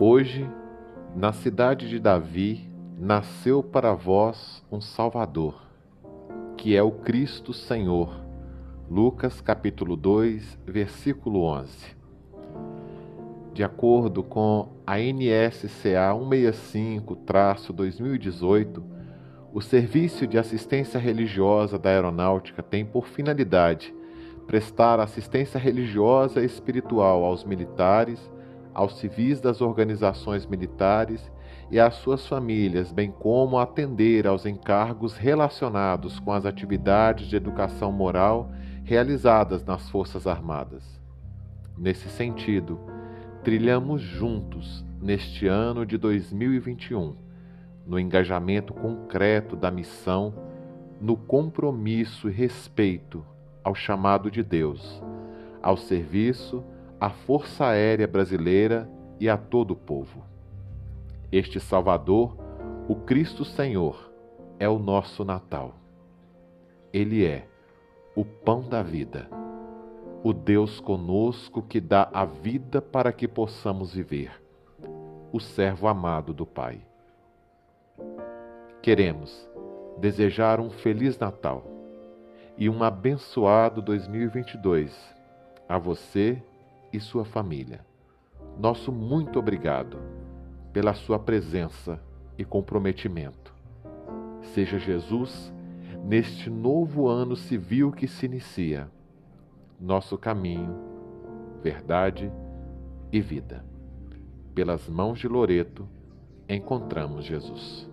Hoje, na cidade de Davi, nasceu para vós um Salvador, que é o Cristo Senhor. Lucas capítulo 2, versículo 11. De acordo com a NSCA 165-2018, o Serviço de Assistência Religiosa da Aeronáutica tem por finalidade prestar assistência religiosa e espiritual aos militares, aos civis das organizações militares e às suas famílias, bem como atender aos encargos relacionados com as atividades de educação moral realizadas nas Forças Armadas. Nesse sentido, trilhamos juntos, neste ano de 2021, no engajamento concreto da missão, no compromisso e respeito ao chamado de Deus, ao serviço à Força Aérea Brasileira e a todo o povo. Este Salvador, o Cristo Senhor, é o nosso Natal. Ele é o pão da vida, o Deus conosco que dá a vida para que possamos viver, o servo amado do Pai. Queremos desejar um Feliz Natal e um abençoado 2022 a você e sua família. Nosso muito obrigado pela sua presença e comprometimento. Seja Jesus, neste novo ano civil que se inicia, nosso caminho, verdade e vida. Pelas mãos de Loreto, encontramos Jesus.